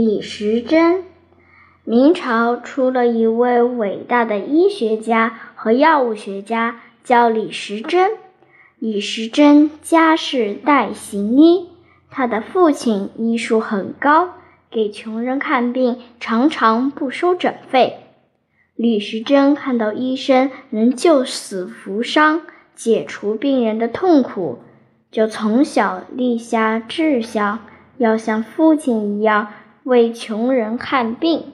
李时珍，明朝出了一位伟大的医学家和药物学家，叫李时珍。李时珍家世代行医，他的父亲医术很高，给穷人看病常常不收诊费。李时珍看到医生能救死扶伤，解除病人的痛苦，就从小立下志向，要像父亲一样为穷人看病。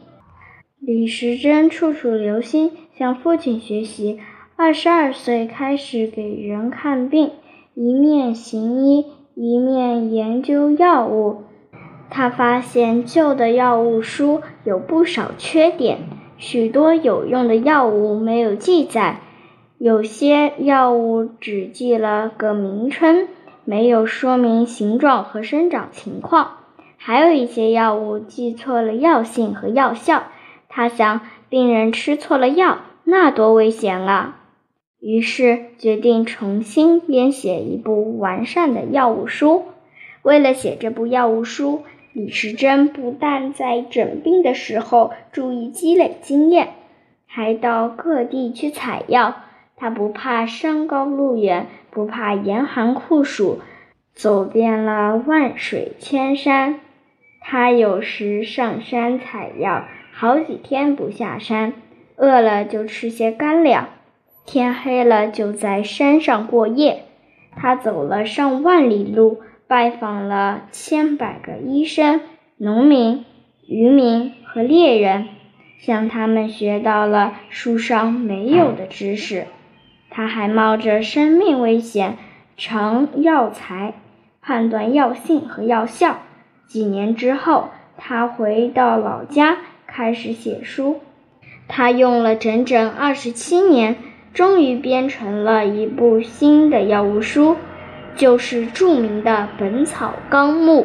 李时珍处处留心，向父亲学习。二十二岁开始给人看病，一面行医，一面研究药物。他发现旧的药物书有不少缺点。许多有用的药物没有记载，有些药物只记了个名称，没有说明形状和生长情况，还有一些药物记错了药性和药效。他想，病人吃错了药，那多危险啊！于是决定重新编写一部完善的药物书。为了写这部药物书。李时珍不但在诊病的时候注意积累经验，还到各地去采药。他不怕山高路远，不怕严寒酷暑，走遍了万水千山。他有时上山采药，好几天不下山，饿了就吃些干粮，天黑了就在山上过夜。他走了上万里路。拜访了千百个医生、农民、渔民和猎人，向他们学到了书上没有的知识。他还冒着生命危险尝药材，判断药性和药效。几年之后，他回到老家，开始写书。他用了整整二十七年，终于编成了一部新的药物书。就是著名的《本草纲目》。